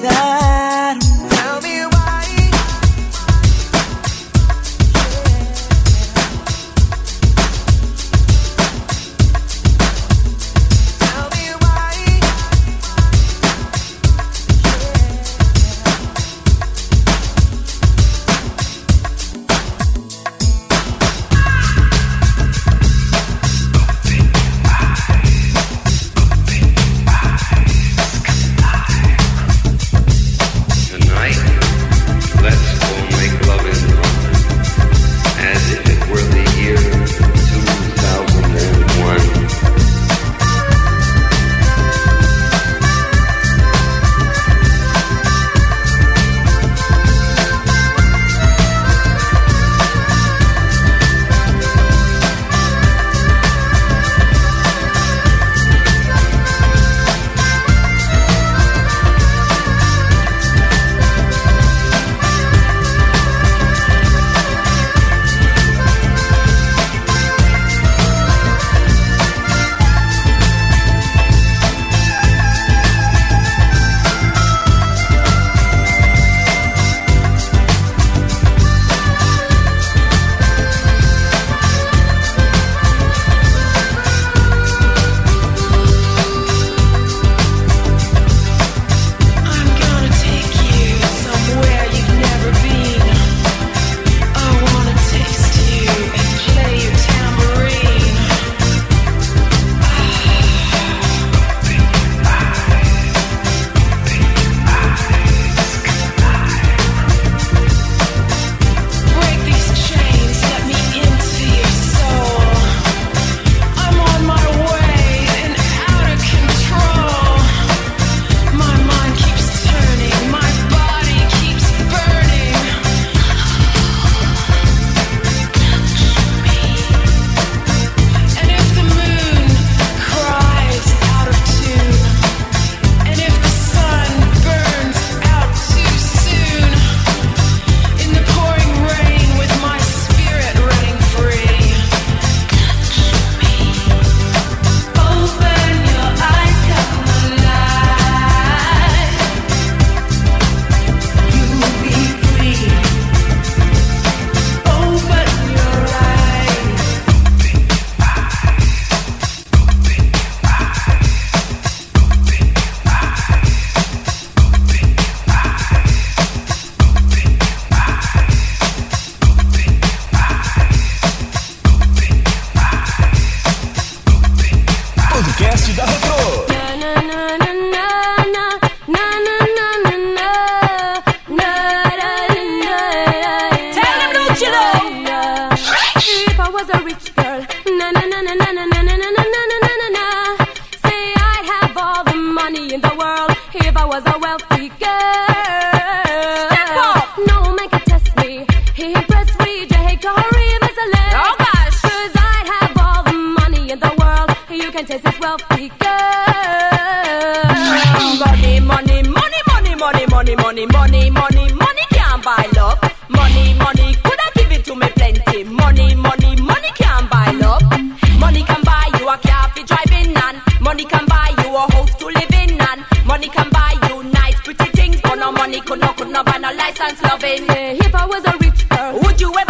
vida. if I was a wealthy girl. Up. No man can test me. He impressed me. Jake Karim is a Oh gosh. Cause I'd have all the money in the world. You can taste his wealthy could not, could not buy no license loving. Say, if I was a rich girl, would you ever?